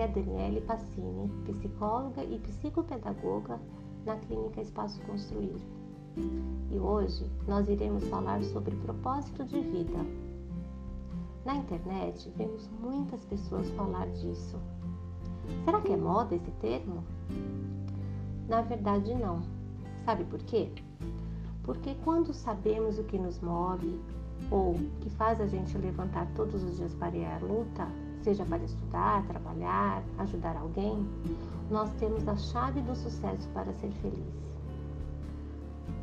é Daniele Passini, psicóloga e psicopedagoga na Clínica Espaço Construir. E hoje nós iremos falar sobre propósito de vida. Na internet vemos muitas pessoas falar disso. Será que é moda esse termo? Na verdade, não. Sabe por quê? Porque quando sabemos o que nos move ou que faz a gente levantar todos os dias para ir à luta, seja para estudar, trabalhar, ajudar alguém, nós temos a chave do sucesso para ser feliz.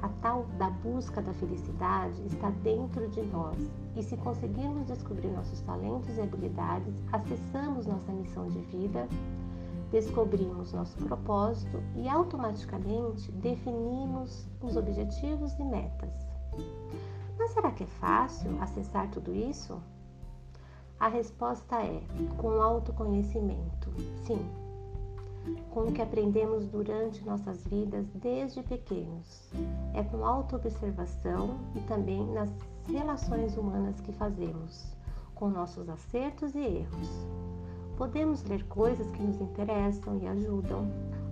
A tal da busca da felicidade está dentro de nós e se conseguirmos descobrir nossos talentos e habilidades, acessamos nossa missão de vida, descobrimos nosso propósito e automaticamente definimos os objetivos e metas. Mas será que é fácil acessar tudo isso? A resposta é com autoconhecimento. Sim, com o que aprendemos durante nossas vidas desde pequenos. É com autoobservação e também nas relações humanas que fazemos, com nossos acertos e erros. Podemos ler coisas que nos interessam e ajudam,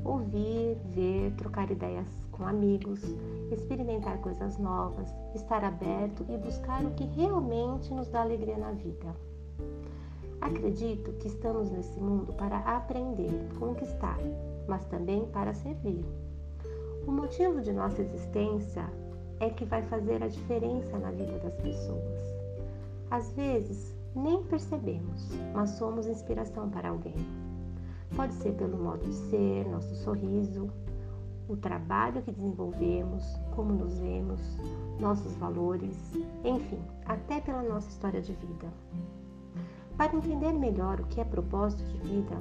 ouvir, ver, trocar ideias com amigos, experimentar coisas novas, estar aberto e buscar o que realmente nos dá alegria na vida. Acredito que estamos nesse mundo para aprender, conquistar, mas também para servir. O motivo de nossa existência é que vai fazer a diferença na vida das pessoas. Às vezes, nem percebemos, mas somos inspiração para alguém. Pode ser pelo modo de ser, nosso sorriso, o trabalho que desenvolvemos, como nos vemos, nossos valores, enfim, até pela nossa história de vida. Para entender melhor o que é propósito de vida,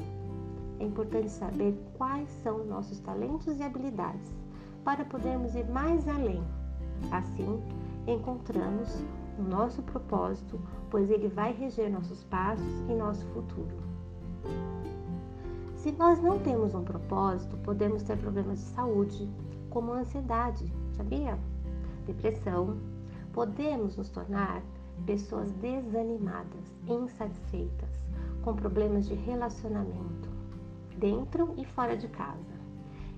é importante saber quais são nossos talentos e habilidades para podermos ir mais além. Assim, encontramos o nosso propósito, pois ele vai reger nossos passos e nosso futuro. Se nós não temos um propósito, podemos ter problemas de saúde, como ansiedade, sabia? Depressão. Podemos nos tornar pessoas desanimadas, insatisfeitas, com problemas de relacionamento, dentro e fora de casa.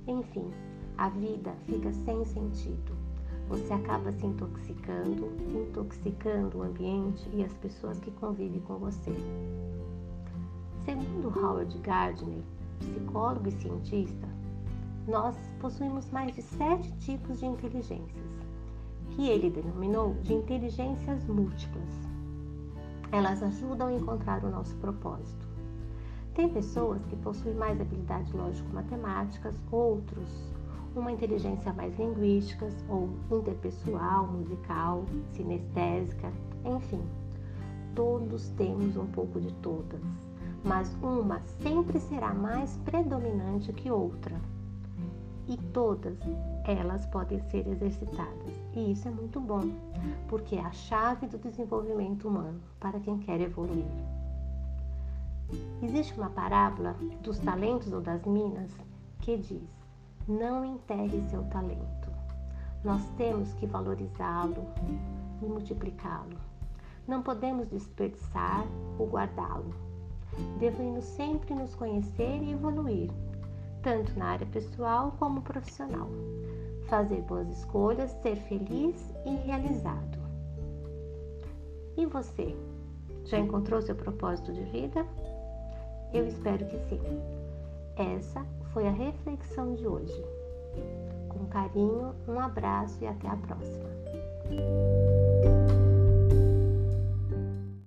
Enfim, a vida fica sem sentido. Você acaba se intoxicando, intoxicando o ambiente e as pessoas que convivem com você. Segundo Howard Gardner, psicólogo e cientista, nós possuímos mais de sete tipos de inteligências que ele denominou de inteligências múltiplas. Elas ajudam a encontrar o nosso propósito. Tem pessoas que possuem mais habilidades lógico-matemáticas, outros uma inteligência mais linguística ou interpessoal, musical, sinestésica, enfim. Todos temos um pouco de todas, mas uma sempre será mais predominante que outra e todas elas podem ser exercitadas. E isso é muito bom, porque é a chave do desenvolvimento humano para quem quer evoluir. Existe uma parábola dos talentos ou das minas que diz: não enterre seu talento. Nós temos que valorizá-lo e multiplicá-lo. Não podemos desperdiçar ou guardá-lo. Devemos sempre nos conhecer e evoluir tanto na área pessoal como profissional. Fazer boas escolhas, ser feliz e realizado. E você? Já encontrou seu propósito de vida? Eu espero que sim. Essa foi a reflexão de hoje. Com carinho, um abraço e até a próxima.